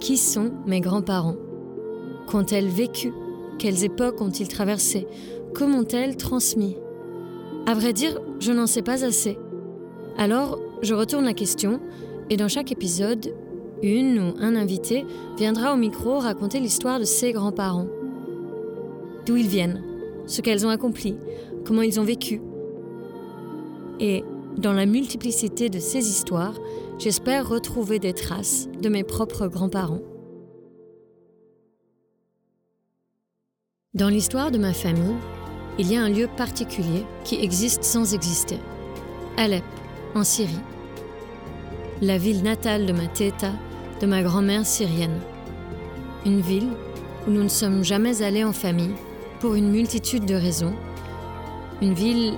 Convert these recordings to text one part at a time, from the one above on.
Qui sont mes grands-parents? Qu'ont-elles vécu? Quelles époques ont-ils traversées? Comment ont-elles transmis? À vrai dire, je n'en sais pas assez. Alors, je retourne la question, et dans chaque épisode, une ou un invité viendra au micro raconter l'histoire de ses grands-parents. D'où ils viennent, ce qu'elles ont accompli, comment ils ont vécu. Et dans la multiplicité de ces histoires, j'espère retrouver des traces de mes propres grands-parents. Dans l'histoire de ma famille, il y a un lieu particulier qui existe sans exister. Alep, en Syrie. La ville natale de ma teta, de ma grand-mère syrienne. Une ville où nous ne sommes jamais allés en famille pour une multitude de raisons. Une ville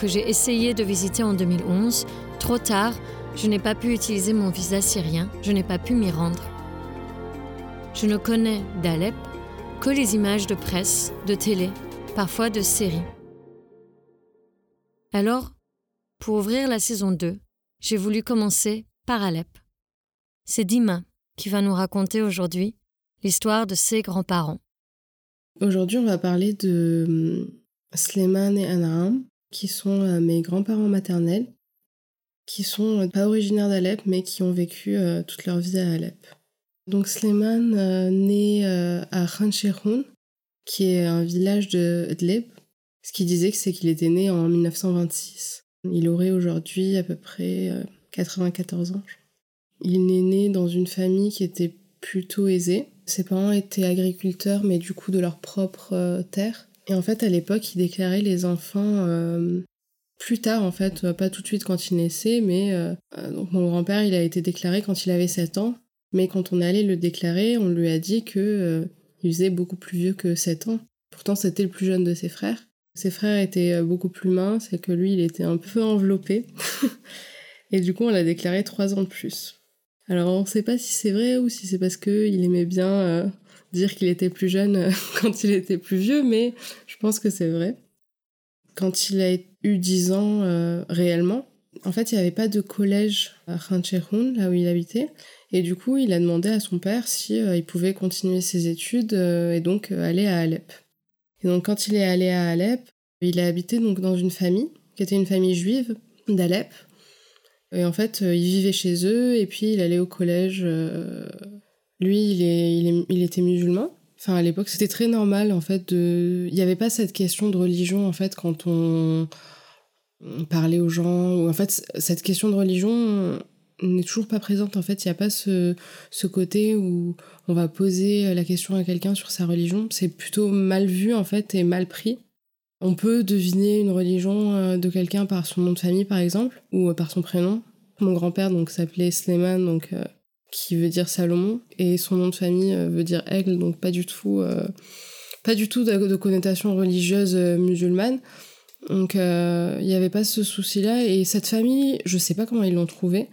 que j'ai essayé de visiter en 2011. Trop tard, je n'ai pas pu utiliser mon visa syrien, je n'ai pas pu m'y rendre. Je ne connais d'Alep que les images de presse, de télé, parfois de séries. Alors, pour ouvrir la saison 2, j'ai voulu commencer par Alep. C'est Dima qui va nous raconter aujourd'hui l'histoire de ses grands-parents. Aujourd'hui, on va parler de hum, Sleiman et Anaham, qui sont euh, mes grands-parents maternels, qui sont euh, pas originaires d'Alep, mais qui ont vécu euh, toute leur vie à Alep. Donc Sleiman naît à Khan qui est un village de Idlib. Ce qu'il disait, c'est qu'il était né en 1926. Il aurait aujourd'hui à peu près 94 ans. Il est né dans une famille qui était plutôt aisée. Ses parents étaient agriculteurs, mais du coup de leur propre terre. Et en fait, à l'époque, il déclarait les enfants euh, plus tard, en fait, euh, pas tout de suite quand il naissait, mais euh, donc mon grand-père, il a été déclaré quand il avait 7 ans. Mais quand on allait le déclarer, on lui a dit que il faisait beaucoup plus vieux que 7 ans. Pourtant, c'était le plus jeune de ses frères. Ses frères étaient beaucoup plus minces et que lui, il était un peu enveloppé. et du coup, on l'a déclaré 3 ans de plus. Alors, on ne sait pas si c'est vrai ou si c'est parce qu'il aimait bien dire qu'il était plus jeune euh, quand il était plus vieux, mais je pense que c'est vrai. Quand il a eu 10 ans euh, réellement, en fait, il n'y avait pas de collège à Khan là où il habitait. Et du coup, il a demandé à son père si euh, il pouvait continuer ses études et donc aller à Alep. Et donc, quand il est allé à Alep, il a habité donc dans une famille qui était une famille juive d'Alep. Et en fait, il vivait chez eux et puis il allait au collège lui, il, est, il, était musulman. Enfin, à l'époque, c'était très normal, en fait, de... Il n'y avait pas cette question de religion, en fait, quand on, parlait aux gens. Ou, en fait, cette question de religion n'est toujours pas présente, en fait. Il n'y a pas ce, ce côté où on va poser la question à quelqu'un sur sa religion. C'est plutôt mal vu, en fait, et mal pris. On peut deviner une religion euh, de quelqu'un par son nom de famille, par exemple, ou euh, par son prénom. Mon grand-père, donc, s'appelait Sleiman, donc... Euh, qui veut dire Salomon, et son nom de famille euh, veut dire aigle, donc pas du tout, euh, pas du tout de, connotation religieuse euh, musulmane. Donc il n'y avait pas ce souci-là, et cette famille, je sais pas comment ils l'ont trouvé,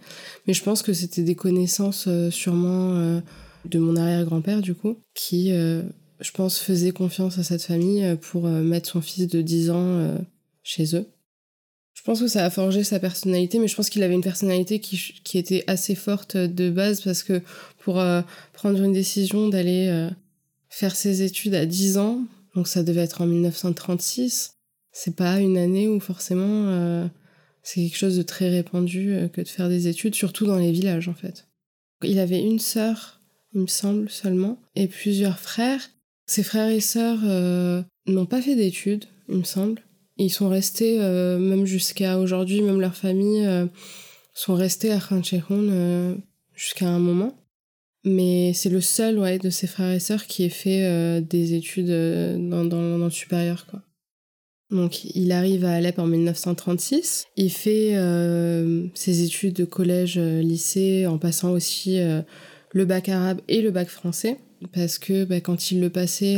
mais je pense que c'était des connaissances sûrement de mon arrière-grand-père du coup, qui je pense faisait confiance à cette famille pour mettre son fils de 10 ans chez eux. Je pense que ça a forgé sa personnalité, mais je pense qu'il avait une personnalité qui, était assez forte de base parce que pour euh, prendre une décision d'aller euh, faire ses études à 10 ans, donc ça devait être en 1936, c'est pas une année où forcément euh, c'est quelque chose de très répandu que de faire des études, surtout dans les villages en fait. Il avait une sœur, il me semble seulement, et plusieurs frères. Ses frères et sœurs n'ont pas fait d'études, il me semble. Ils sont restés, euh, même jusqu'à aujourd'hui, même leurs familles euh, sont restés à Khan euh, jusqu'à un moment. Mais c'est le seul ouais, de ses frères et sœurs qui ait fait des études dans, dans, dans, le supérieur. Quoi. Donc il arrive à Alep en 1936. Il fait ses études de collège, lycée, en passant aussi le bac arabe et le bac français. Parce que bah, quand il le passait,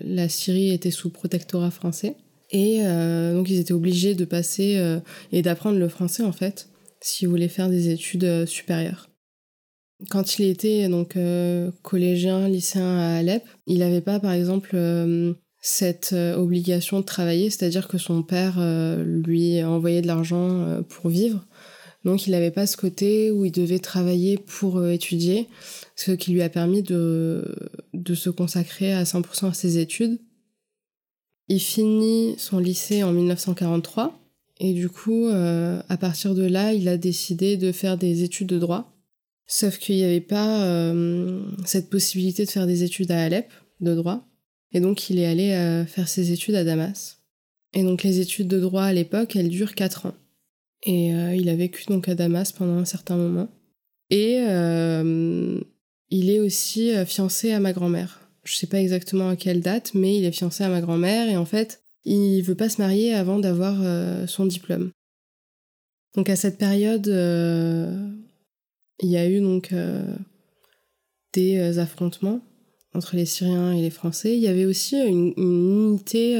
la Syrie était sous protectorat français. Et euh, donc ils étaient obligés de passer euh, et d'apprendre le français en fait, s'ils voulaient faire des études euh, supérieures. Quand il était donc collégien, lycéen à Alep, il n'avait pas par exemple cette obligation de travailler, c'est-à-dire que son père lui envoyait de l'argent pour vivre. Donc il n'avait pas ce côté où il devait travailler pour étudier, ce qui lui a permis de, de se consacrer à 100% à ses études. Il finit son lycée en 1943 et du coup, à partir de là, il a décidé de faire des études de droit. Sauf qu'il n'y avait pas cette possibilité de faire des études à Alep de droit. Et donc il est allé faire ses études à Damas. Et donc les études de droit à l'époque, elles durent 4 ans. Et euh, il a vécu donc à Damas pendant un certain moment. Et euh, il est aussi euh, fiancé à ma grand-mère. Je sais pas exactement à quelle date, mais il est fiancé à ma grand-mère et en fait, il veut pas se marier avant d'avoir son diplôme. Donc à cette période, il y a eu donc des affrontements entre les Syriens et les Français. Il y avait aussi une unité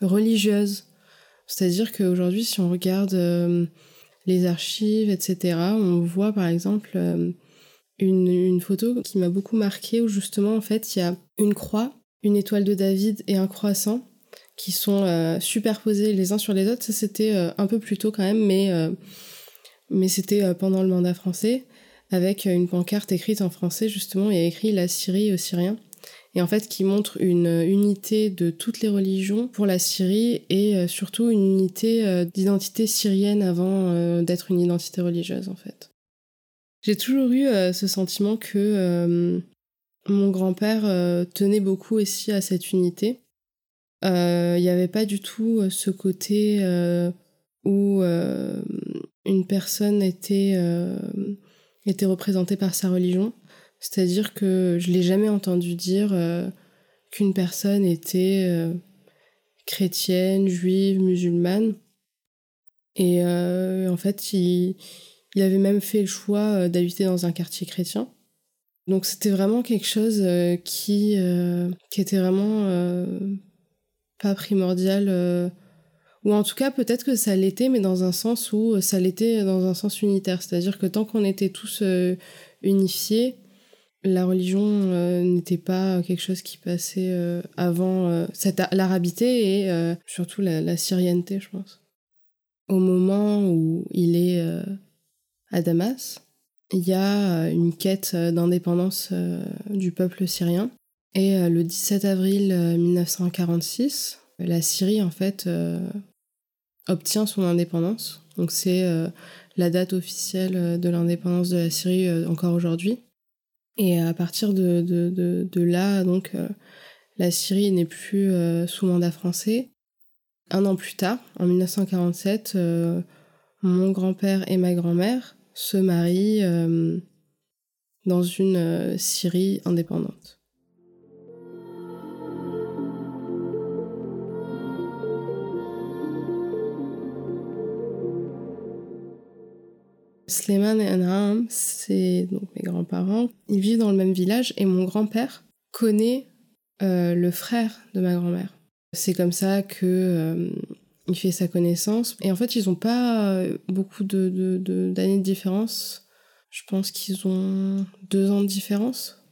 religieuse. C'est-à-dire qu'aujourd'hui, si on regarde euh, les archives, etc., on voit par exemple euh, une, photo qui m'a beaucoup marqué où justement, en fait, il y a une croix, une étoile de David et un croissant qui sont euh, superposés les uns sur les autres. Ça, c'était un peu plus tôt quand même, mais, mais c'était pendant le mandat français, avec une pancarte écrite en français, justement, et écrit La Syrie aux Syriens et en fait qui montre une unité de toutes les religions pour la Syrie et euh, surtout une unité euh, d'identité syrienne avant euh, d'être une identité religieuse en fait. J'ai toujours eu ce sentiment que mon grand-père tenait beaucoup aussi à cette unité. Il n'y avait pas du tout ce côté où une personne était, était représentée par sa religion. C'est-à-dire que je l'ai jamais entendu dire euh, qu'une personne était euh, chrétienne, juive, musulmane. Et euh, en fait, il, avait même fait le choix d'habiter dans un quartier chrétien. Donc c'était vraiment quelque chose qui, qui était vraiment pas primordial. ou en tout cas, peut-être que ça l'était, mais dans un sens où ça l'était dans un sens unitaire. C'est-à-dire que tant qu'on était tous unifiés, la religion euh, n'était pas quelque chose qui passait euh, avant euh, l'arabité et surtout la, la, syrienneté, je pense. Au moment où il est à Damas, il y a une quête d'indépendance du peuple syrien. Et le 17 avril 1946, la Syrie, en fait, obtient son indépendance. Donc c'est la date officielle de l'indépendance de la Syrie encore aujourd'hui. Et à partir de, de, de, là, donc, euh, la Syrie n'est plus euh, sous mandat français. Un an plus tard, en 1947, euh, mon grand-père et ma grand-mère se marient dans une Syrie indépendante. Sleiman et Anaham, c'est donc mes grands-parents. Ils vivent dans le même village et mon grand-père connaît euh, le frère de ma grand-mère. C'est comme ça que euh, il fait sa connaissance. Et en fait, ils n'ont pas euh, beaucoup d'années de, de, différence. Je pense qu'ils ont deux ans de différence.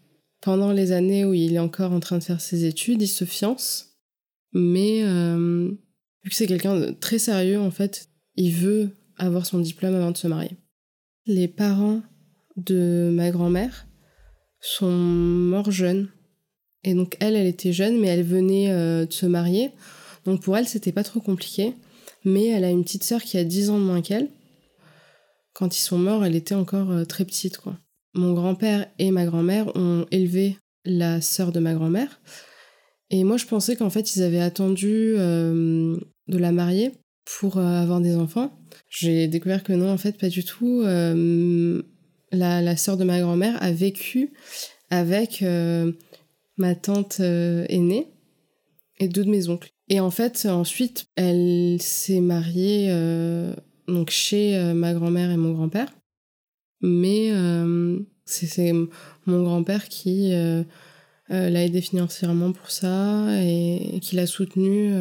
Pendant les années où il est encore en train de faire ses études, il se fiance. Mais vu que c'est quelqu'un de très sérieux, en fait, il veut avoir son diplôme avant de se marier. Les parents de ma grand-mère sont morts jeunes. Et donc elle, elle était jeune, mais elle venait euh, de se marier. Donc pour elle, c'était pas trop compliqué. Mais elle a une petite sœur qui a 10 ans de moins qu'elle. Quand ils sont morts, elle était encore euh, très petite. Mon grand-père et ma grand-mère ont élevé la sœur de ma grand-mère. Et moi, je pensais qu'en fait, ils avaient attendu euh, de la marier pour avoir des enfants. J'ai découvert que non, en fait, pas du tout. Euh, la, la sœur de ma grand-mère a vécu avec euh, ma tante euh, aînée et deux de mes oncles. Et en fait, ensuite, elle s'est mariée donc chez ma grand-mère et mon grand-père. Mais c'est mon grand-père qui l'a aidé financièrement pour ça et, qui l'a soutenue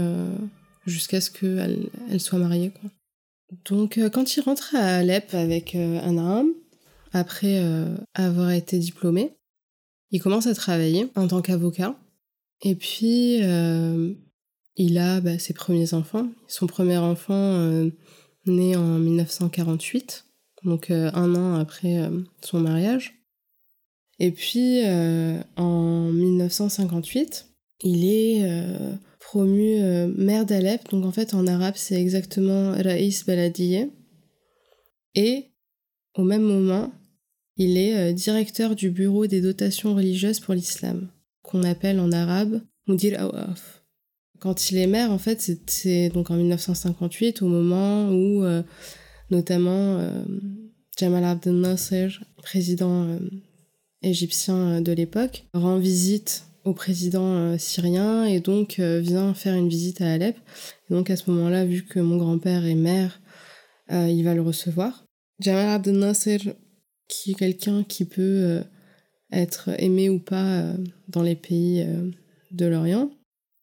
jusqu'à ce qu'elle elle soit mariée. Donc, euh, quand il rentre à Alep avec euh, un après euh, avoir été diplômé, il commence à travailler en tant qu'avocat. Et puis, il a bah, ses premiers enfants. Son premier enfant né en 1948, donc un an après son mariage. Et puis en 1958, il est promu maire d'Alep, donc en fait en arabe c'est exactement Raïs Baladiye. Et au même moment, il est directeur du bureau des dotations religieuses pour l'islam, qu'on appelle en arabe Mudir Awaf quand il est maire, en fait, c'est donc en 1958, au moment où euh, notamment euh, Jamal Abdel Nasser, président euh, égyptien de l'époque, rend visite au président syrien et donc vient faire une visite à Alep. Donc à ce moment-là, vu que mon grand-père est maire, il va le recevoir. Jamal Abdel Nasser, qui est quelqu'un qui peut être aimé ou pas dans les pays de l'Orient,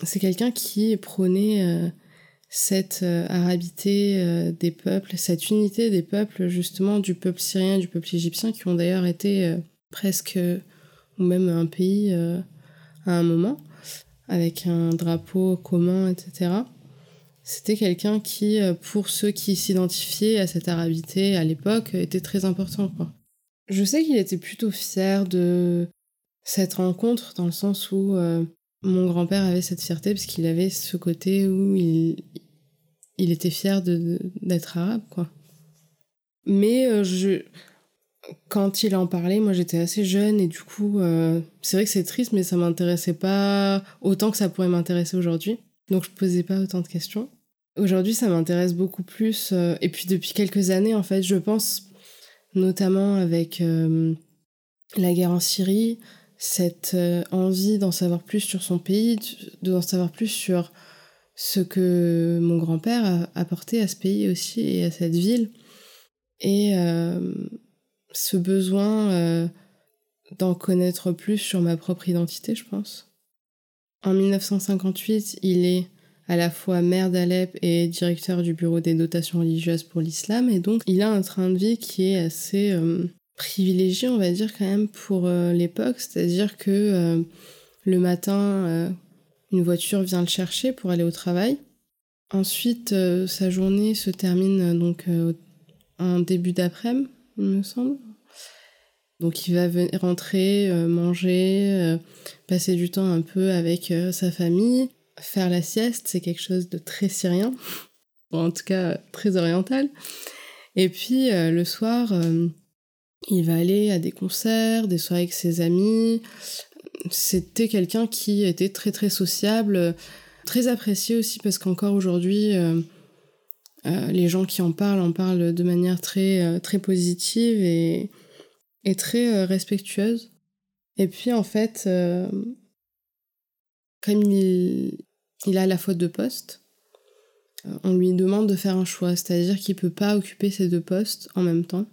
c'est quelqu'un qui prônait euh, cette euh, arabité euh, des peuples, cette unité des peuples, justement, du peuple syrien du peuple égyptien, qui ont d'ailleurs été presque, ou même un pays à un moment, avec un drapeau commun, etc. C'était quelqu'un qui, pour ceux qui s'identifiaient à cette arabité à l'époque, était très important. Je sais qu'il était plutôt fier de cette rencontre, dans le sens où mon grand-père avait cette fierté parce qu'il avait ce côté où il, il était fier d'être arabe, quoi. Mais euh, je, quand il en parlait, moi j'étais assez jeune et du coup, euh, c'est vrai que c'est triste, mais ça m'intéressait pas autant que ça pourrait m'intéresser aujourd'hui. Donc je posais pas autant de questions. Aujourd'hui, ça m'intéresse beaucoup plus. Euh, et puis depuis quelques années, en fait, je pense, notamment avec la guerre en Syrie, cette euh, envie d'en savoir plus sur son pays, d'en savoir plus sur ce que mon grand-père a apporté à ce pays aussi et à cette ville. Et euh, ce besoin euh, d'en connaître plus sur ma propre identité, je pense. En 1958, il est à la fois maire d'Alep et directeur du bureau des dotations religieuses pour l'islam, et donc il a un train de vie qui est assez privilégié, on va dire, quand même, pour euh, l'époque. C'est-à-dire que euh, le matin, euh, une voiture vient le chercher pour aller au travail. Ensuite, sa journée se termine donc en début d'après-midi, il me semble. Donc il va rentrer, manger, passer du temps un peu avec sa famille, faire la sieste, c'est quelque chose de très syrien, en tout cas très oriental. Et puis le soir, il va aller à des concerts, des soirées avec ses amis. C'était quelqu'un qui était très très sociable, très apprécié aussi parce qu'encore aujourd'hui, euh, euh, les gens qui en parlent en parlent de manière très, euh, très positive et, et très respectueuse. Et puis en fait, comme il, il a la faute de poste, on lui demande de faire un choix, c'est-à-dire qu'il peut pas occuper ces deux postes en même temps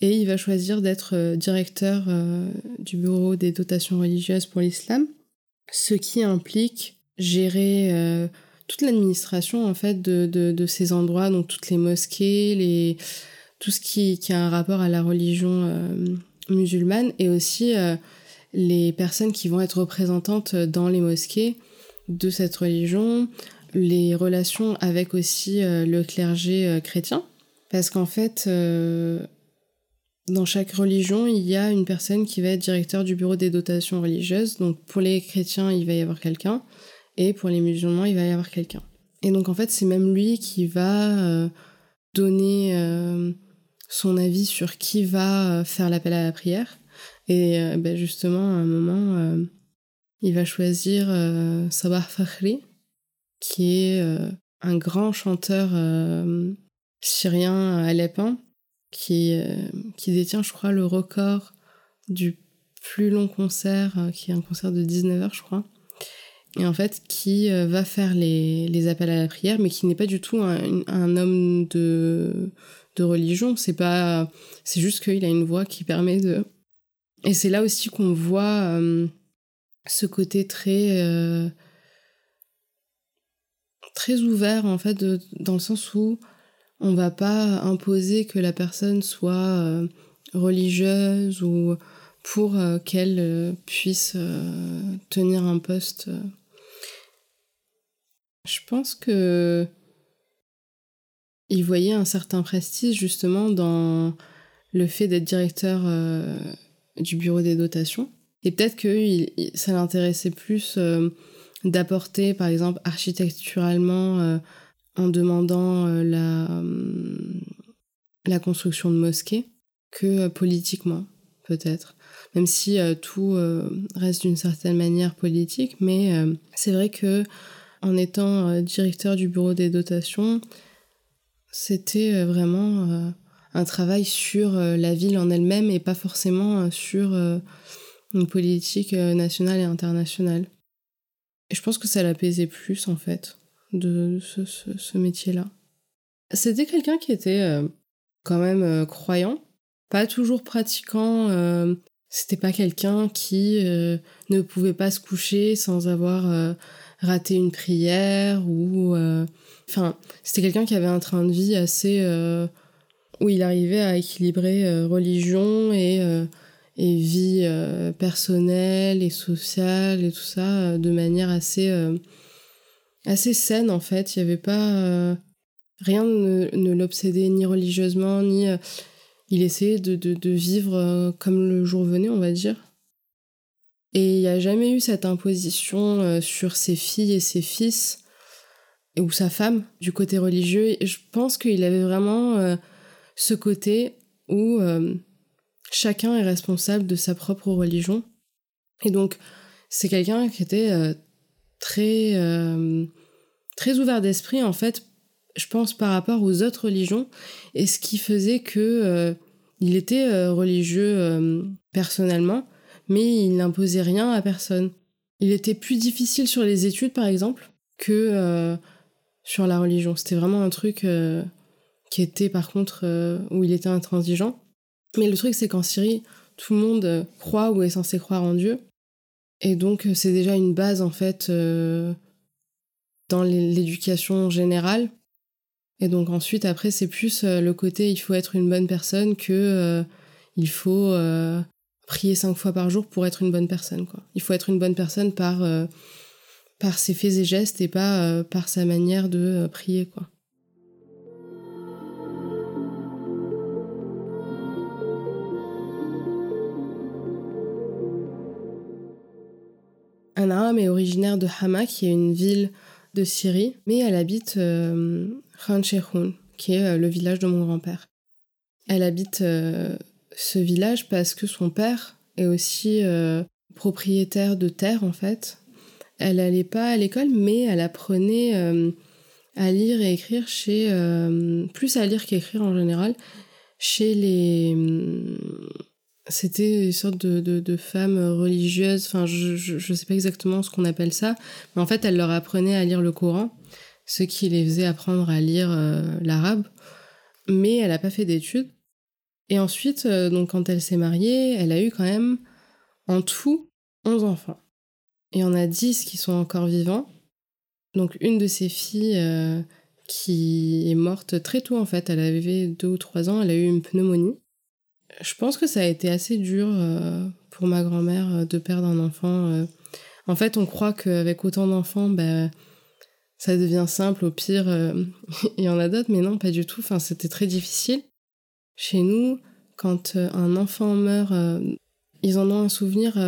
et il va choisir d'être euh, directeur euh, du bureau des dotations religieuses pour l'islam, ce qui implique gérer euh, toute l'administration en fait de, de, ces endroits, donc toutes les mosquées, les, tout ce qui a un rapport à la religion musulmane et aussi les personnes qui vont être représentantes dans les mosquées de cette religion, les relations avec aussi le clergé chrétien. Parce qu'en fait, dans chaque religion, il y a une personne qui va être directeur du bureau des dotations religieuses. Donc pour les chrétiens, il va y avoir quelqu'un, et pour les musulmans, il va y avoir quelqu'un. Et donc en fait, c'est même lui qui va euh, donner euh, son avis sur qui va euh, faire l'appel à la prière. Et ben justement, à un moment, il va choisir Sabah Fakhri, qui est un grand chanteur syrien alépin qui, euh, qui détient, je crois, le record du plus long concert, euh, qui est un concert de 19 heures, je crois. Et en fait, qui euh, va faire les, les, appels à la prière, mais qui n'est pas du tout un, un homme de, de religion. C'est pas, c'est juste qu'il a une voix qui permet de. Et c'est là aussi qu'on voit ce côté très très ouvert en fait, dans le sens où on va pas imposer que la personne soit euh, religieuse ou pour euh, qu'elle euh, puisse tenir un poste. Je pense que il voyait un certain prestige justement dans le fait d'être directeur du bureau des dotations. Et peut-être que ça l'intéressait plus d'apporter, par exemple, architecturalement, en demandant la, la construction de mosquées, que politiquement, peut-être. Même si tout reste d'une certaine manière politique, mais c'est vrai que en étant directeur du bureau des dotations, c'était vraiment un travail sur euh, la ville en elle-même et pas forcément euh, sur euh, une politique nationale et internationale. Et je pense que ça l'apaisait plus, en fait, de ce, métier-là. C'était quelqu'un qui était quand même croyant, pas toujours pratiquant. C'était pas quelqu'un qui ne pouvait pas se coucher sans avoir raté une prière ou. Enfin, c'était quelqu'un qui avait un train de vie assez où il arrivait à équilibrer euh, religion et, euh, et vie euh, personnelle et sociale et tout ça de manière assez, assez saine en fait. Il n'y avait pas. rien ne, ne l'obsédait ni religieusement, ni. il essayait de, de, vivre comme le jour venait, on va dire. Et il n'y a jamais eu cette imposition sur ses filles et ses fils ou sa femme du côté religieux. Je pense qu'il avait vraiment ce côté où euh, chacun est responsable de sa propre religion. Et donc, c'est quelqu'un qui était euh, très, euh, très ouvert d'esprit, en fait, je pense, par rapport aux autres religions, et ce qui faisait que il était religieux personnellement, mais il n'imposait rien à personne. Il était plus difficile sur les études, par exemple, que sur la religion. C'était vraiment un truc qui était par contre euh, où il était intransigeant. Mais le truc, c'est qu'en Syrie, tout le monde euh, croit ou est censé croire en Dieu. Et donc, euh, c'est déjà une base, en fait, dans l'éducation générale. Et donc, ensuite, après, c'est plus le côté il faut être une bonne personne que il faut prier cinq fois par jour pour être une bonne personne. Quoi. Il faut être une bonne personne par, par ses faits et gestes et pas par sa manière de prier. quoi. Est originaire de Hama, qui est une ville de Syrie, mais elle habite euh, qui est euh, le village de mon grand-père. Elle habite euh, ce village parce que son père est aussi euh, propriétaire de terre, en fait. Elle n'allait pas à l'école, mais elle apprenait à lire et écrire chez... plus à lire qu'écrire en général, chez les c'était une sorte de, femme religieuse, enfin je, ne sais pas exactement ce qu'on appelle ça, mais en fait elle leur apprenait à lire le Coran, ce qui les faisait apprendre à lire euh, l'arabe, mais elle n'a pas fait d'études. Et ensuite, euh, donc quand elle s'est mariée, elle a eu quand même en tout 11 enfants. Et en a 10 qui sont encore vivants. Donc une de ses filles euh, qui est morte très tôt en fait, elle avait 2 ou 3 ans, elle a eu une pneumonie. Je pense que ça a été assez dur euh, pour ma grand-mère euh, de perdre un enfant. Euh. En fait, on croit qu'avec autant d'enfants, bah, ça devient simple. Au pire, il y en a d'autres, mais non, pas du tout. Enfin, c'était très difficile. Chez nous, quand un enfant meurt, ils en ont un souvenir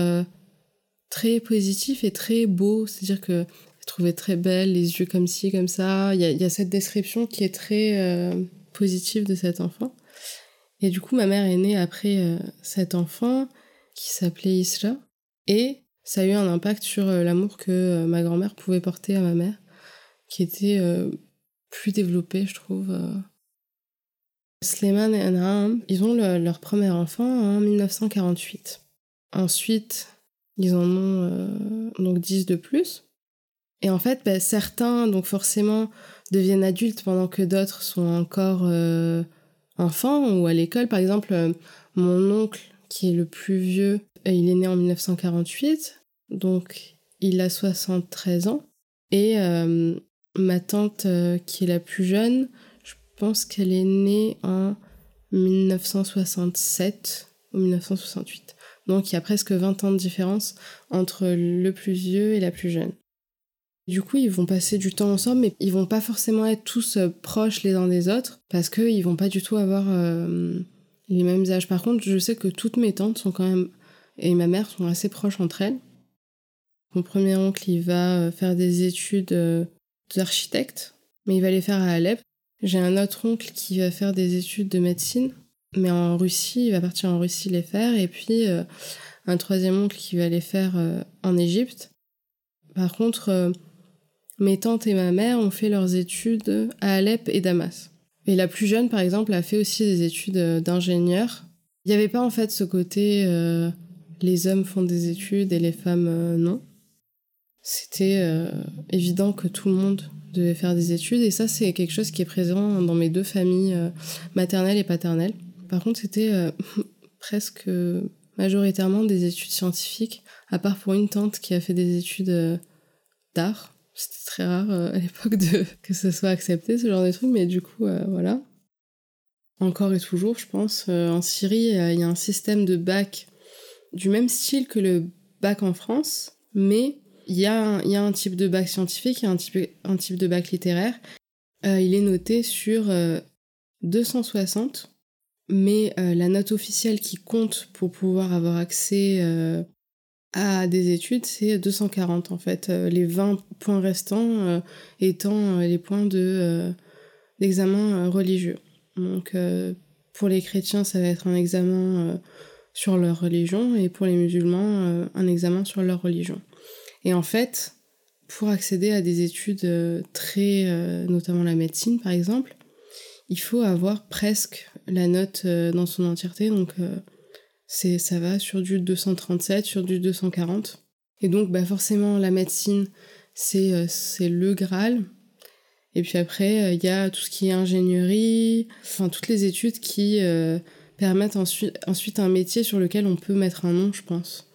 très positif et très beau. C'est-à-dire que je trouvais très belle, les yeux comme ci, comme ça. Il y, a cette description qui est très positive de cet enfant. Et du coup, ma mère est née après euh, cet enfant qui s'appelait Isla. Et ça a eu un impact sur euh, l'amour que euh, ma grand-mère pouvait porter à ma mère, qui était plus développé, je trouve. Sleiman et Anaham, ils ont leur premier enfant en 1948. Ensuite, ils en ont donc 10 de plus. Et en fait, bah, certains, donc forcément, deviennent adultes pendant que d'autres sont encore enfant ou à l'école. Par exemple, euh, mon oncle, qui est le plus vieux, euh, il est né en 1948, donc il a 73 ans. Et euh, ma tante, qui est la plus jeune, je pense qu'elle est née en 1967 ou 1968. Donc il y a presque 20 ans de différence entre le plus vieux et la plus jeune. Du coup, ils vont passer du temps ensemble, mais ils vont pas forcément être tous euh, proches les uns des autres, parce qu'ils vont pas du tout avoir euh, les mêmes âges. Par contre, je sais que toutes mes tantes sont quand même, et ma mère sont assez proches entre elles. Mon premier oncle, il va euh, faire des études d'architecte, mais il va les faire à Alep. J'ai un autre oncle qui va faire des études de médecine, mais en Russie, il va partir en Russie les faire, et puis un troisième oncle qui va les faire en Égypte. Par contre, mes tantes et ma mère ont fait leurs études à Alep et Damas. Et la plus jeune, par exemple, a fait aussi des études euh, d'ingénieur. Il n'y avait pas en fait ce côté euh, les hommes font des études et les femmes euh, non. C'était évident que tout le monde devait faire des études et ça c'est quelque chose qui est présent dans mes deux familles maternelles et paternelles. Par contre c'était presque majoritairement des études scientifiques, à part pour une tante qui a fait des études d'art c'était très rare euh, à l'époque de que ce soit accepté, ce genre de truc, mais du coup, euh, voilà. Encore et toujours, je pense, euh, en Syrie, il y a un système de bac du même style que le bac en France, mais il y, a un, y a un type de bac scientifique, il y a un type, un type de bac littéraire. il est noté sur 260, mais la note officielle qui compte pour pouvoir avoir accès à des études, c'est 240 en fait. Euh, les 20 points restants euh, étant euh, les points de, d'examen religieux. Donc pour les chrétiens, ça va être un examen sur leur religion et pour les musulmans, un examen sur leur religion. Et en fait, pour accéder à des études très, notamment la médecine par exemple, il faut avoir presque la note dans son entièreté, donc c'est ça va sur du 237, sur du 240. Et donc bah forcément la médecine c'est euh, le Graal. Et puis après euh, il y a tout ce qui est ingénierie, enfin toutes les études qui euh, permettent ensuite, ensuite un métier sur lequel on peut mettre un nom, je pense,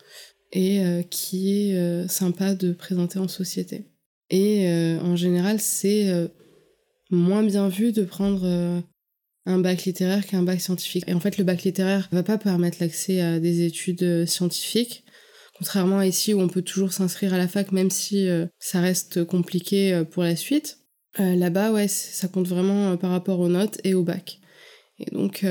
et qui est sympa de présenter en société. Et en général, c'est moins bien vu de prendre un bac littéraire qu'un bac scientifique. Et en fait, le bac littéraire va pas permettre l'accès à des études euh, scientifiques. Contrairement à ici où on peut toujours s'inscrire à la fac même si euh, ça reste compliqué euh, pour la suite. Là-bas, ouais, ça compte vraiment par rapport aux notes et au bac. Et donc,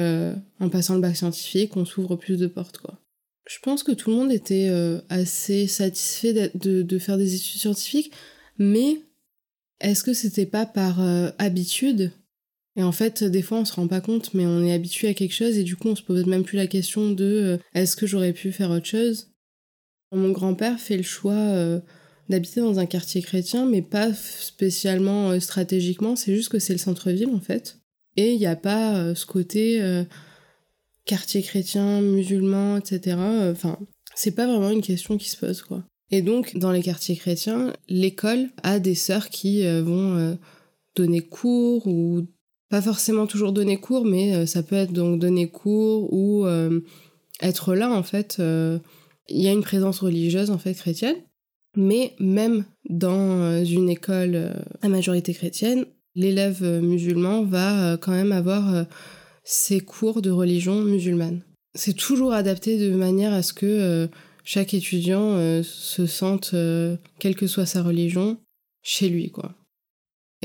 en passant le bac scientifique, on s'ouvre plus de portes, quoi. Je pense que tout le monde était assez satisfait de, de, faire des études scientifiques, mais est-ce que c'était pas par habitude et en fait, des fois, on se rend pas compte, mais on est habitué à quelque chose et du coup, on se pose même plus la question de euh, est-ce que j'aurais pu faire autre chose? Mon grand-père fait le choix euh, d'habiter dans un quartier chrétien, mais pas spécialement euh, stratégiquement, c'est juste que c'est le centre-ville en fait. Et il n'y a pas ce côté quartier chrétien, musulman, etc. Enfin, c'est pas vraiment une question qui se pose quoi. Et donc, dans les quartiers chrétiens, l'école a des sœurs qui vont donner cours ou pas forcément toujours donner cours, mais euh, ça peut être donc donner cours ou euh, être là en fait. Euh, il y a une présence religieuse en fait chrétienne, mais même dans une école à majorité chrétienne, l'élève musulman va quand même avoir ses cours de religion musulmane. C'est toujours adapté de manière à ce que chaque étudiant se sente, quelle que soit sa religion, chez lui quoi.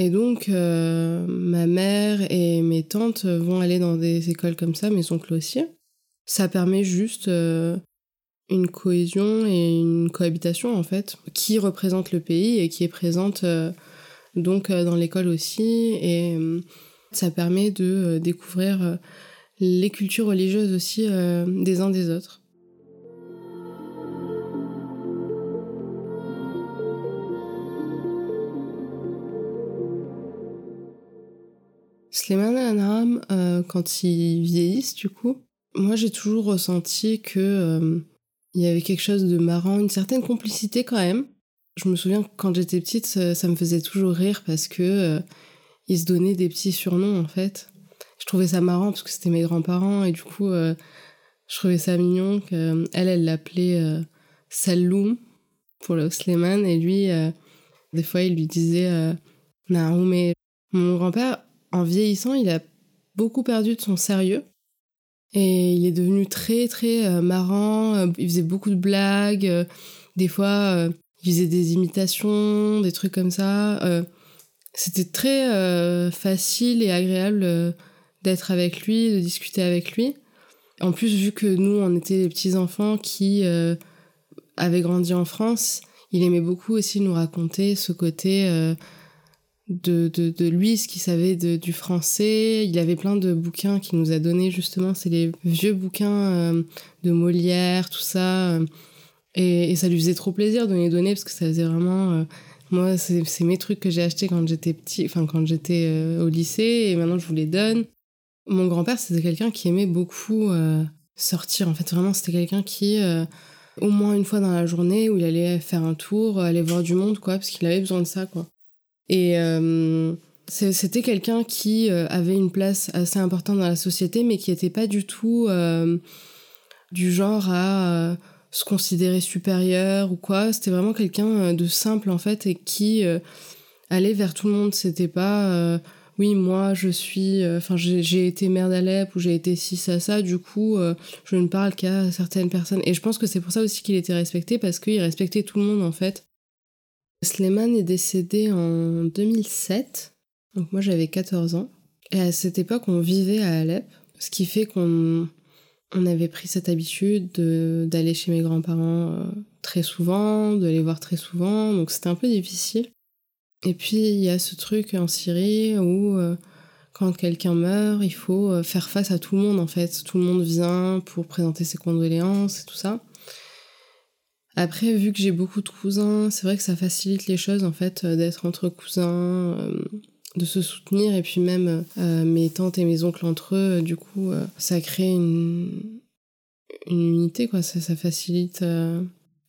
Et donc, euh, ma mère et mes tantes vont aller dans des écoles comme ça, mes oncles aussi. Ça permet juste euh, une cohésion et une cohabitation, en fait, qui représente le pays et qui est présente euh, donc dans l'école aussi. Et ça permet de découvrir les cultures religieuses aussi des uns des autres. Slimane et Anram, euh, quand ils vieillissent, du coup, moi j'ai toujours ressenti que euh, il y avait quelque chose de marrant, une certaine complicité quand même. Je me souviens que quand j'étais petite, ça, me faisait toujours rire parce que euh, ils se donnaient des petits surnoms en fait. Je trouvais ça marrant parce que c'était mes grands-parents et du coup, je trouvais ça mignon qu'elle, elle l'appelait Saloum pour le Slimane et lui, des fois, il lui disait Naoum. Mon grand-père, en vieillissant, il a beaucoup perdu de son sérieux. Et il est devenu très très euh, marrant, euh, il faisait beaucoup de blagues, euh, des fois il faisait des imitations, des trucs comme ça. C'était très facile et agréable d'être avec lui, de discuter avec lui. En plus, vu que nous, on était les petits-enfants qui avaient grandi en France, il aimait beaucoup aussi nous raconter ce côté de, de, de, lui, ce qu'il savait de, du français. Il avait plein de bouquins qu'il nous a donnés, justement. C'est les vieux bouquins de Molière, tout ça. Et, ça lui faisait trop plaisir de les donner parce que ça faisait vraiment. Euh, moi, c'est mes trucs que j'ai achetés quand j'étais petit, enfin quand j'étais euh, au lycée et maintenant je vous les donne. Mon grand-père, c'était quelqu'un qui aimait beaucoup euh, sortir. En fait, vraiment, c'était quelqu'un qui, au moins une fois dans la journée, où il allait faire un tour, aller voir du monde, quoi, parce qu'il avait besoin de ça, quoi. Et c'était quelqu'un qui avait une place assez importante dans la société, mais qui n'était pas du tout du genre à se considérer supérieur ou quoi. C'était vraiment quelqu'un euh, de simple en fait et qui euh, allait vers tout le monde. C'était pas euh, oui moi je suis enfin j'ai été mère d'Alep ou j'ai été ci ça ça du coup je ne parle qu'à certaines personnes et je pense que c'est pour ça aussi qu'il était respecté parce qu'il respectait tout le monde en fait. Sleiman est décédé en 2007 donc moi j'avais 14 ans et à cette époque on vivait à Alep ce qui fait qu'on on avait pris cette habitude d'aller chez mes grands-parents euh, très souvent, de les voir très souvent, donc c'était un peu difficile. Et puis il y a ce truc en Syrie où euh, quand quelqu'un meurt, il faut euh, faire face à tout le monde en fait. Tout le monde vient pour présenter ses condoléances et tout ça. Après, vu que j'ai beaucoup de cousins, c'est vrai que ça facilite les choses en fait d'être entre cousins, de se soutenir. Et puis même euh, mes tantes et mes oncles entre eux euh, du coup euh, ça crée une, une unité quoi. Ça, facilite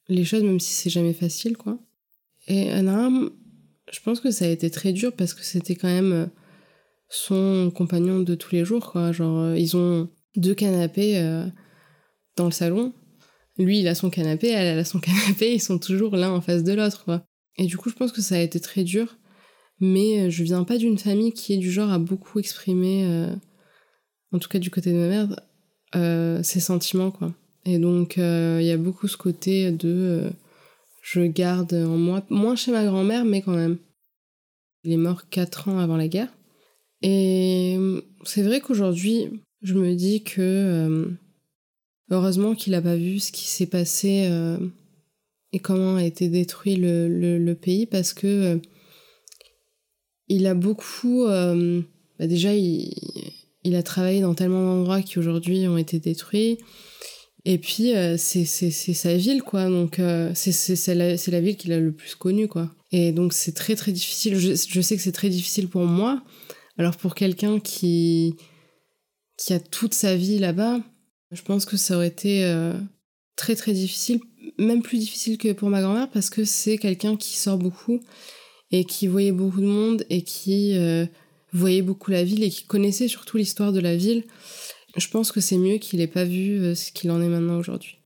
les choses même si c'est jamais facile quoi. Et Anam je pense que ça a été très dur parce que c'était quand même son compagnon de tous les jours quoi. Genre ils ont deux canapés dans le salon lui il a son canapé elle, a son canapé ils sont toujours l'un en face de l'autre et du coup je pense que ça a été très dur mais euh, je viens pas d'une famille qui est du genre à beaucoup exprimer, euh, en tout cas du côté de ma mère, euh, ses sentiments, quoi. Et donc, il y a beaucoup ce côté de je garde en moi, moins chez ma grand-mère, mais quand même. Il est mort 4 ans avant la guerre. Et c'est vrai qu'aujourd'hui, je me dis que heureusement qu'il n'a pas vu ce qui s'est passé et comment a été détruit le, le pays, parce que il a beaucoup. Euh, bah déjà, il, a travaillé dans tellement d'endroits qui aujourd'hui ont été détruits. Et puis, euh, c'est sa ville, quoi. Donc, euh, c'est la, la, ville qu'il a le plus connue, quoi. Et donc, c'est très, très difficile. Je, je sais que c'est très difficile pour moi. Alors, pour quelqu'un qui, qui a toute sa vie là-bas, je pense que ça aurait été très, très difficile. Même plus difficile que pour ma grand-mère parce que c'est quelqu'un qui sort beaucoup et qui voyait beaucoup de monde et qui euh, voyait beaucoup la ville et qui connaissait surtout l'histoire de la ville, je pense que c'est mieux qu'il n'ait pas vu euh, ce qu'il en est maintenant aujourd'hui.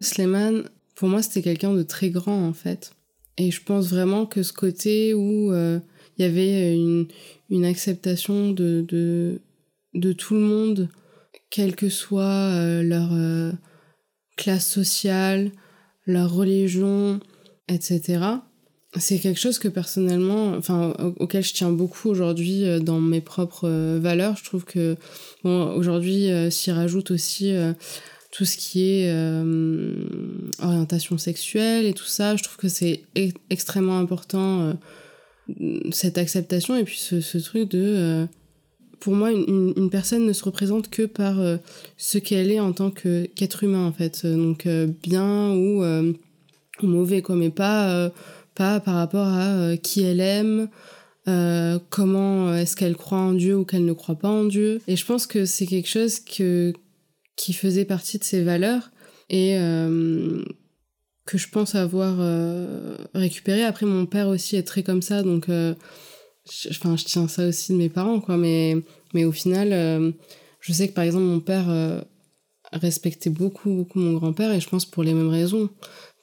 Sleiman, pour moi, c'était quelqu'un de très grand en fait. Et je pense vraiment que ce côté où euh, il y avait une, acceptation de, de, tout le monde, quelle que soit euh, leur euh, classe sociale, leur religion, etc. C'est quelque chose que personnellement, enfin, auquel je tiens beaucoup aujourd'hui dans mes propres valeurs. Je trouve que, aujourd'hui, s'y rajoute aussi tout ce qui est orientation sexuelle et tout ça. Je trouve que c'est extrêmement important cette acceptation et puis ce, truc de pour moi, une, personne ne se représente que par euh, ce qu'elle est en tant qu'être humain, en fait. Donc, euh, bien ou, euh, mauvais, quoi, mais pas, pas par rapport à qui elle aime, comment est-ce qu'elle croit en Dieu ou qu'elle ne croit pas en Dieu. Et je pense que c'est quelque chose que, qui faisait partie de ses valeurs et que je pense avoir récupéré. Après, mon père aussi est très comme ça, donc enfin, je tiens ça aussi de mes parents, quoi. Mais, mais au final, euh, je sais que par exemple, mon père euh, respectait beaucoup, beaucoup mon grand-père, et je pense pour les mêmes raisons,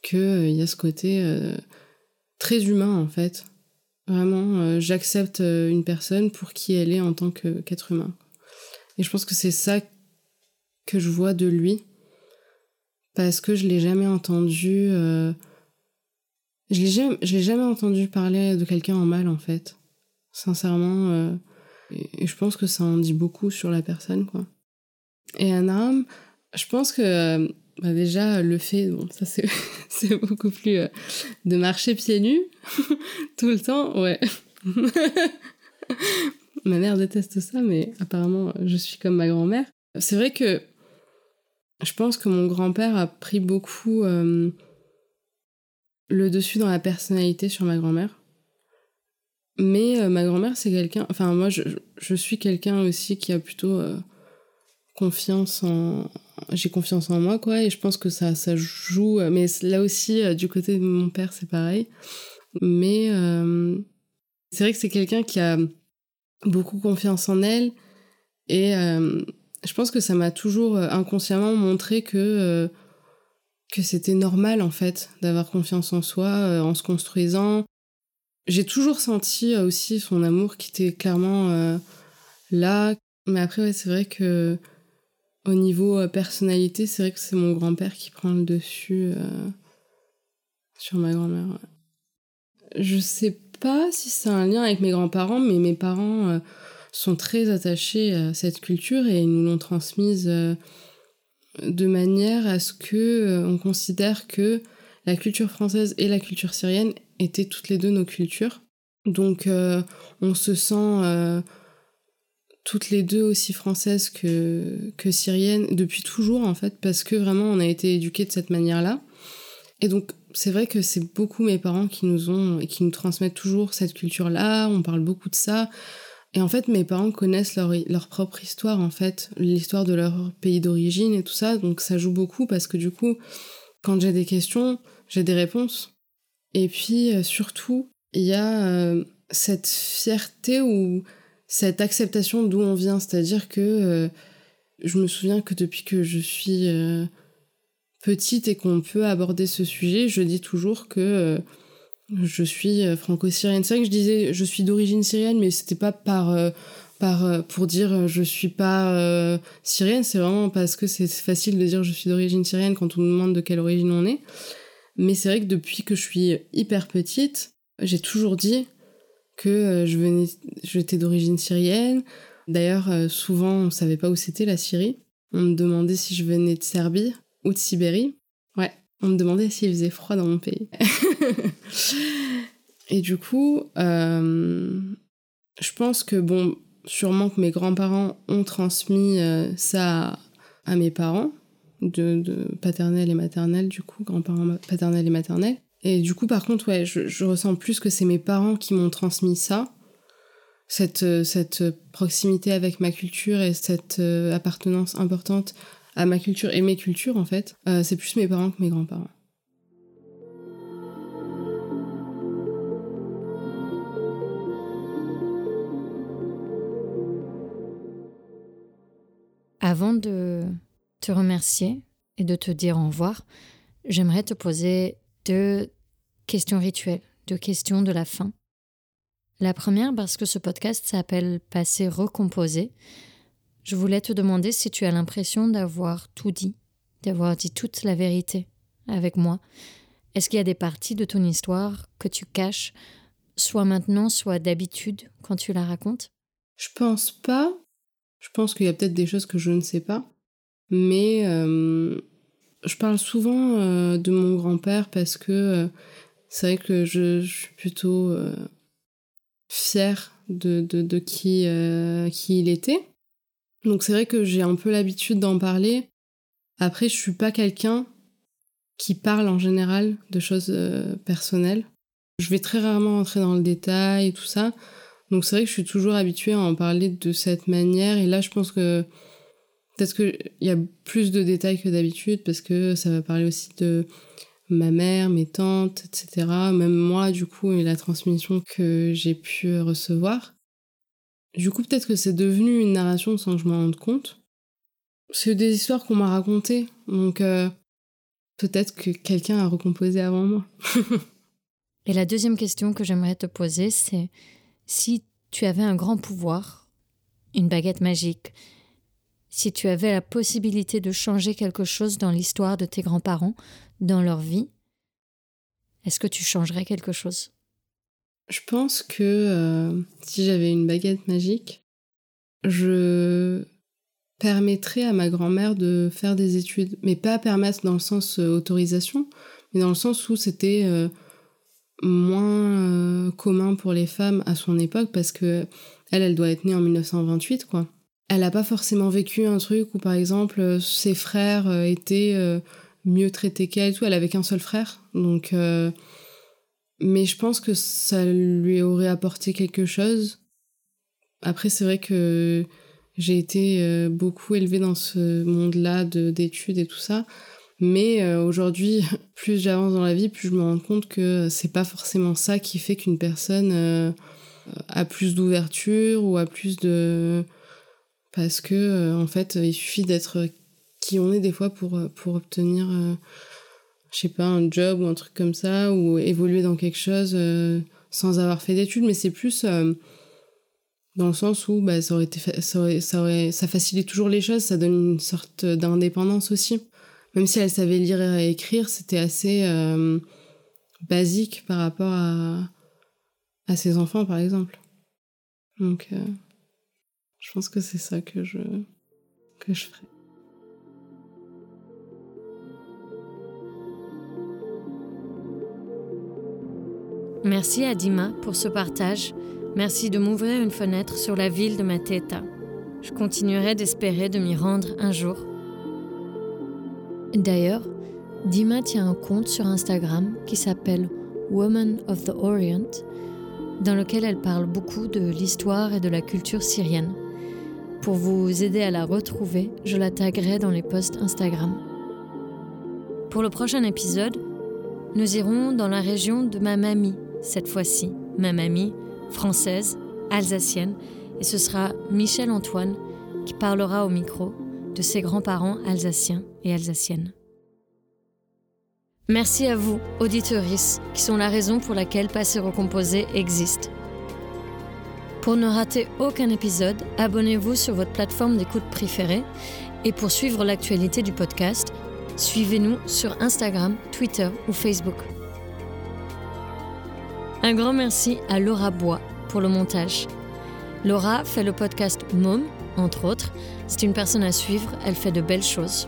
qu'il euh, il y a ce côté très humain, en fait. Vraiment, j'accepte une personne pour qui elle est en tant qu'être humain. Et je pense que c'est ça que je vois de lui. Parce que je l'ai jamais entendu. je l'ai jamais, jamais entendu parler de quelqu'un en mal, en fait. Sincèrement. et, je pense que ça en dit beaucoup sur la personne, quoi. Et Anam, je pense que bah déjà, le fait, bon, ça c'est beaucoup plus euh, de marcher pieds nus tout le temps, ouais. ma mère déteste ça, mais apparemment, je suis comme ma grand-mère. C'est vrai que je pense que mon grand-père a pris beaucoup euh, le dessus dans la personnalité sur ma grand-mère. Mais euh, ma grand-mère, c'est quelqu'un. Enfin, moi, je, suis quelqu'un aussi qui a plutôt confiance en j'ai confiance en moi quoi et je pense que ça ça joue mais là aussi euh, du côté de mon père c'est pareil mais euh, c'est vrai que c'est quelqu'un qui a beaucoup confiance en elle et euh, je pense que ça m'a toujours inconsciemment montré que que c'était normal en fait d'avoir confiance en soi en se construisant j'ai toujours senti aussi son amour qui était clairement là mais après ouais, c'est vrai que au niveau euh, personnalité, c'est vrai que c'est mon grand-père qui prend le dessus euh, sur ma grand-mère. Je sais pas si c'est un lien avec mes grands-parents, mais mes parents euh, sont très attachés à cette culture et ils nous l'ont transmise de manière à ce que on considère que la culture française et la culture syrienne étaient toutes les deux nos cultures. Donc on se sent toutes les deux aussi françaises que, que syriennes depuis toujours en fait parce que vraiment on a été éduqués de cette manière-là. Et donc c'est vrai que c'est beaucoup mes parents qui nous ont et qui nous transmettent toujours cette culture-là, on parle beaucoup de ça. Et en fait mes parents connaissent leur, leur propre histoire en fait, l'histoire de leur pays d'origine et tout ça, donc ça joue beaucoup parce que du coup quand j'ai des questions, j'ai des réponses. Et puis euh, surtout, il y a euh, cette fierté où cette acceptation d'où on vient. C'est-à-dire que euh, je me souviens que depuis que je suis petite et qu'on peut aborder ce sujet, je dis toujours que je suis franco-syrienne. C'est vrai que je disais je suis d'origine syrienne, mais c'était pas par, par pour dire je suis pas syrienne, c'est vraiment parce que c'est facile de dire je suis d'origine syrienne quand on nous demande de quelle origine on est. Mais c'est vrai que depuis que je suis hyper petite, j'ai toujours dit que euh, je venais, j'étais d'origine syrienne. D'ailleurs, euh, souvent, on savait pas où c'était la Syrie. On me demandait si je venais de Serbie ou de Sibérie. Ouais, on me demandait s'il faisait froid dans mon pays. Et du coup, euh, je pense que, bon, sûrement que mes grands-parents ont transmis ça à, mes parents, de, paternel et maternel, du coup, grands-parents paternels et maternels. Et du coup, par contre, ouais, je, ressens plus que c'est mes parents qui m'ont transmis ça, cette, euh, proximité avec ma culture et cette euh, appartenance importante à ma culture et mes cultures, en fait. Euh, c'est plus mes parents que mes grands-parents. Avant de te remercier et de te dire au revoir, j'aimerais te poser deux questions rituelles, deux questions de la fin. La première, parce que ce podcast s'appelle Passé recomposé, je voulais te demander si tu as l'impression d'avoir tout dit, d'avoir dit toute la vérité avec moi. Est-ce qu'il y a des parties de ton histoire que tu caches, soit maintenant, soit d'habitude, quand tu la racontes? Je pense pas. Je pense qu'il y a peut-être des choses que je ne sais pas. Mais euh, je parle souvent euh, de mon grand-père parce que euh, c'est vrai que je, suis plutôt fière de, qui il était. Donc c'est vrai que j'ai un peu l'habitude d'en parler. Après, je suis pas quelqu'un qui parle en général de choses personnelles. Je vais très rarement entrer dans le détail et tout ça. Donc c'est vrai que je suis toujours habituée à en parler de cette manière. Et là, je pense que Peut-être qu'il y a plus de détails que d'habitude parce que ça va parler aussi de ma mère, mes tantes, etc. Même moi, du coup, et la transmission que j'ai pu recevoir. Du coup, peut-être que c'est devenu une narration sans que je m'en rende compte. C'est des histoires qu'on m'a racontées, donc euh, peut-être que quelqu'un a recomposé avant moi. Et la deuxième question que j'aimerais te poser, c'est si tu avais un grand pouvoir, une baguette magique, si tu avais la possibilité de changer quelque chose dans l'histoire de tes grands-parents, dans leur vie, est-ce que tu changerais quelque chose? Je pense que euh, si j'avais une baguette magique, je permettrais à ma grand-mère de faire des études, mais pas permettre dans le sens euh, autorisation, mais dans le sens où c'était euh, moins commun pour les femmes à son époque parce que elle, elle doit être née en 1928, quoi elle n'a pas forcément vécu un truc où, par exemple, euh, ses frères euh, étaient euh, mieux traités qu'elle, tout. Elle avait qu'un seul frère, donc. Mais je pense que ça lui aurait apporté quelque chose. Après, c'est vrai que j'ai été beaucoup élevée dans ce monde-là d'études et tout ça. Mais aujourd'hui, plus j'avance dans la vie, plus je me rends compte que c'est pas forcément ça qui fait qu'une personne a plus d'ouverture ou a plus de parce que euh, en fait il suffit d'être qui on est des fois pour, euh, pour obtenir euh, je sais pas un job ou un truc comme ça ou évoluer dans quelque chose sans avoir fait d'études. Mais c'est plus dans le sens où bah, ça aurait été ça, aurait, ça, aurait, ça facilite toujours les choses ça donne une sorte d'indépendance aussi même si elle savait lire et écrire c'était assez basique par rapport à ses enfants par exemple donc je pense que c'est ça que je, que je ferai. Merci à Dima pour ce partage. Merci de m'ouvrir une fenêtre sur la ville de Mateta. Je continuerai d'espérer de m'y rendre un jour. D'ailleurs, Dima tient un compte sur Instagram qui s'appelle Woman of the Orient, dans lequel elle parle beaucoup de l'histoire et de la culture syrienne. Pour vous aider à la retrouver, je la taguerai dans les posts Instagram. Pour le prochain épisode, nous irons dans la région de ma mamie, cette fois-ci, ma mamie française, alsacienne, et ce sera Michel Antoine qui parlera au micro de ses grands-parents alsaciens et alsaciennes. Merci à vous, auditeuristes, qui sont la raison pour laquelle Passer Recomposé existe. Pour ne rater aucun épisode, abonnez-vous sur votre plateforme d'écoute préférée et pour suivre l'actualité du podcast, suivez-nous sur Instagram, Twitter ou Facebook. Un grand merci à Laura Bois pour le montage. Laura fait le podcast Mom, entre autres. C'est une personne à suivre, elle fait de belles choses.